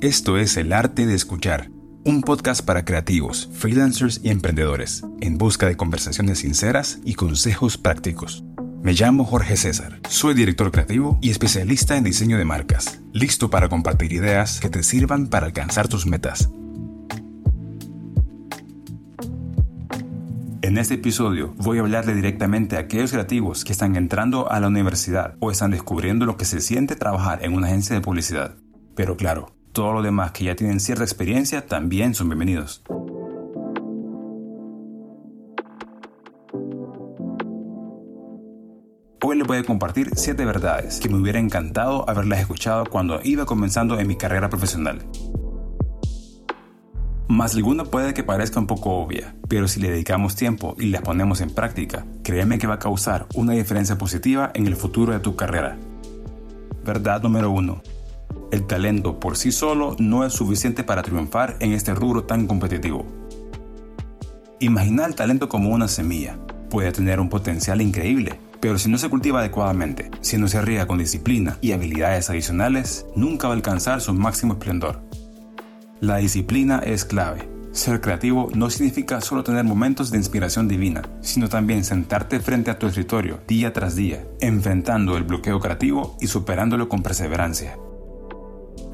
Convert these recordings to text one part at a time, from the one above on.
Esto es El Arte de Escuchar, un podcast para creativos, freelancers y emprendedores, en busca de conversaciones sinceras y consejos prácticos. Me llamo Jorge César, soy director creativo y especialista en diseño de marcas, listo para compartir ideas que te sirvan para alcanzar tus metas. En este episodio voy a hablarle directamente a aquellos creativos que están entrando a la universidad o están descubriendo lo que se siente trabajar en una agencia de publicidad. Pero claro, todos los demás que ya tienen cierta experiencia también son bienvenidos. Hoy les voy a compartir 7 verdades que me hubiera encantado haberlas escuchado cuando iba comenzando en mi carrera profesional. Más alguna puede que parezca un poco obvia, pero si le dedicamos tiempo y las ponemos en práctica, créeme que va a causar una diferencia positiva en el futuro de tu carrera. Verdad número 1 el talento por sí solo no es suficiente para triunfar en este rubro tan competitivo. Imagina el talento como una semilla. Puede tener un potencial increíble, pero si no se cultiva adecuadamente, si no se riega con disciplina y habilidades adicionales, nunca va a alcanzar su máximo esplendor. La disciplina es clave. Ser creativo no significa solo tener momentos de inspiración divina, sino también sentarte frente a tu escritorio día tras día, enfrentando el bloqueo creativo y superándolo con perseverancia.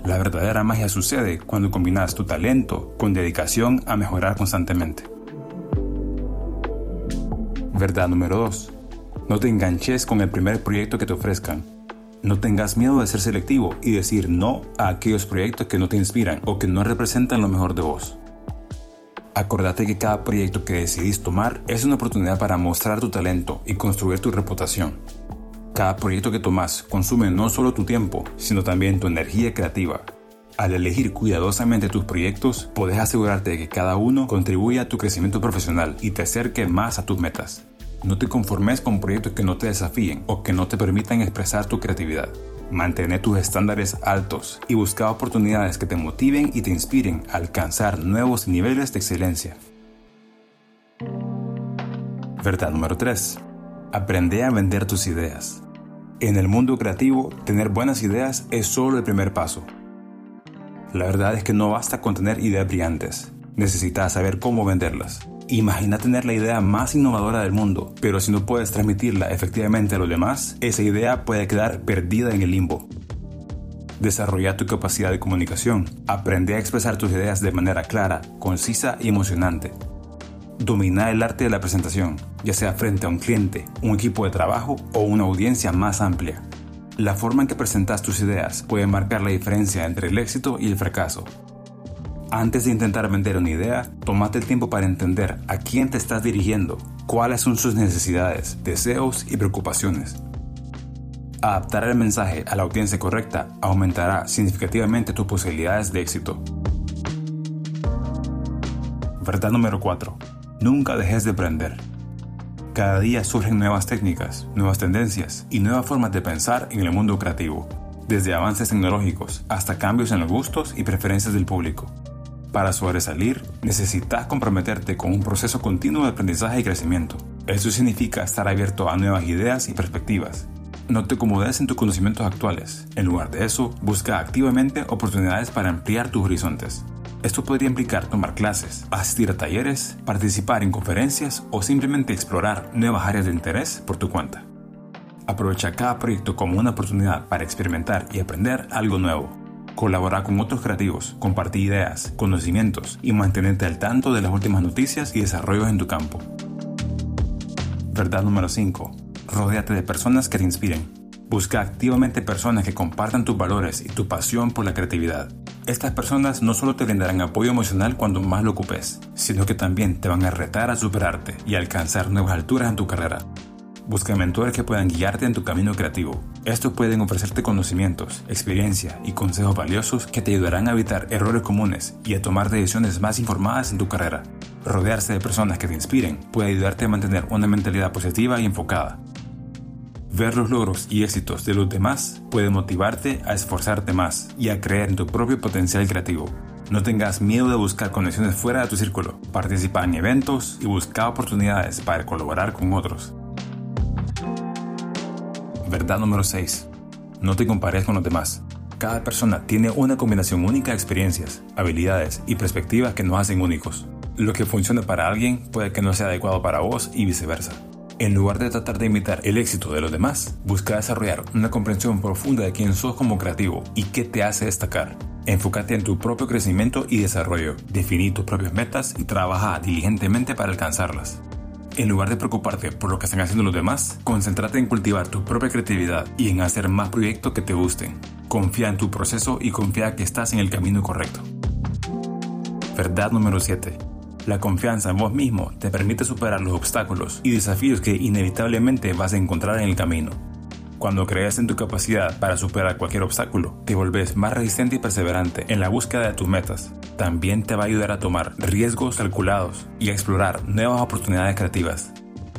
La verdadera magia sucede cuando combinas tu talento con dedicación a mejorar constantemente. Verdad número 2. No te enganches con el primer proyecto que te ofrezcan. No tengas miedo de ser selectivo y decir no a aquellos proyectos que no te inspiran o que no representan lo mejor de vos. Acordate que cada proyecto que decidís tomar es una oportunidad para mostrar tu talento y construir tu reputación. Cada proyecto que tomas consume no solo tu tiempo, sino también tu energía creativa. Al elegir cuidadosamente tus proyectos, puedes asegurarte de que cada uno contribuya a tu crecimiento profesional y te acerque más a tus metas. No te conformes con proyectos que no te desafíen o que no te permitan expresar tu creatividad. Mantén tus estándares altos y busca oportunidades que te motiven y te inspiren a alcanzar nuevos niveles de excelencia. Verdad número 3. Aprende a vender tus ideas. En el mundo creativo, tener buenas ideas es solo el primer paso. La verdad es que no basta con tener ideas brillantes, necesitas saber cómo venderlas. Imagina tener la idea más innovadora del mundo, pero si no puedes transmitirla efectivamente a los demás, esa idea puede quedar perdida en el limbo. Desarrolla tu capacidad de comunicación, aprende a expresar tus ideas de manera clara, concisa y emocionante. Domina el arte de la presentación, ya sea frente a un cliente, un equipo de trabajo o una audiencia más amplia. La forma en que presentas tus ideas puede marcar la diferencia entre el éxito y el fracaso. Antes de intentar vender una idea, tómate el tiempo para entender a quién te estás dirigiendo, cuáles son sus necesidades, deseos y preocupaciones. Adaptar el mensaje a la audiencia correcta aumentará significativamente tus posibilidades de éxito. Verdad número 4 Nunca dejes de aprender. Cada día surgen nuevas técnicas, nuevas tendencias y nuevas formas de pensar en el mundo creativo, desde avances tecnológicos hasta cambios en los gustos y preferencias del público. Para sobresalir, necesitas comprometerte con un proceso continuo de aprendizaje y crecimiento. Eso significa estar abierto a nuevas ideas y perspectivas. No te acomodes en tus conocimientos actuales. En lugar de eso, busca activamente oportunidades para ampliar tus horizontes. Esto podría implicar tomar clases, asistir a talleres, participar en conferencias o simplemente explorar nuevas áreas de interés por tu cuenta. Aprovecha cada proyecto como una oportunidad para experimentar y aprender algo nuevo. Colabora con otros creativos, compartir ideas, conocimientos y mantenerte al tanto de las últimas noticias y desarrollos en tu campo. Verdad número 5. Rodéate de personas que te inspiren. Busca activamente personas que compartan tus valores y tu pasión por la creatividad. Estas personas no solo te brindarán apoyo emocional cuando más lo ocupes, sino que también te van a retar a superarte y alcanzar nuevas alturas en tu carrera. Busca mentores que puedan guiarte en tu camino creativo. Estos pueden ofrecerte conocimientos, experiencia y consejos valiosos que te ayudarán a evitar errores comunes y a tomar decisiones más informadas en tu carrera. Rodearse de personas que te inspiren puede ayudarte a mantener una mentalidad positiva y enfocada. Ver los logros y éxitos de los demás puede motivarte a esforzarte más y a creer en tu propio potencial creativo. No tengas miedo de buscar conexiones fuera de tu círculo, participa en eventos y busca oportunidades para colaborar con otros. Verdad número 6. No te compares con los demás. Cada persona tiene una combinación única de experiencias, habilidades y perspectivas que nos hacen únicos. Lo que funciona para alguien puede que no sea adecuado para vos y viceversa. En lugar de tratar de imitar el éxito de los demás, busca desarrollar una comprensión profunda de quién sos como creativo y qué te hace destacar. Enfócate en tu propio crecimiento y desarrollo, definí tus propias metas y trabaja diligentemente para alcanzarlas. En lugar de preocuparte por lo que están haciendo los demás, concéntrate en cultivar tu propia creatividad y en hacer más proyectos que te gusten. Confía en tu proceso y confía que estás en el camino correcto. Verdad número 7. La confianza en vos mismo te permite superar los obstáculos y desafíos que inevitablemente vas a encontrar en el camino. Cuando crees en tu capacidad para superar cualquier obstáculo, te volvés más resistente y perseverante en la búsqueda de tus metas. También te va a ayudar a tomar riesgos calculados y a explorar nuevas oportunidades creativas.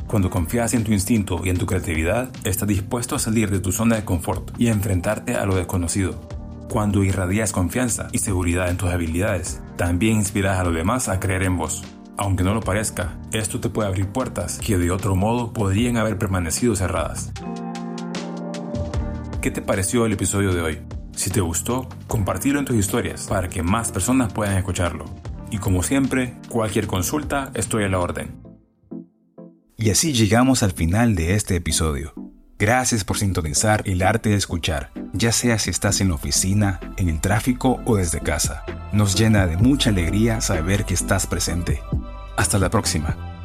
Cuando confías en tu instinto y en tu creatividad, estás dispuesto a salir de tu zona de confort y a enfrentarte a lo desconocido. Cuando irradias confianza y seguridad en tus habilidades, también inspiras a los demás a creer en vos. Aunque no lo parezca, esto te puede abrir puertas que de otro modo podrían haber permanecido cerradas. ¿Qué te pareció el episodio de hoy? Si te gustó, compartilo en tus historias para que más personas puedan escucharlo. Y como siempre, cualquier consulta, estoy a la orden. Y así llegamos al final de este episodio. Gracias por sintonizar el arte de escuchar, ya sea si estás en la oficina, en el tráfico o desde casa. Nos llena de mucha alegría saber que estás presente. Hasta la próxima.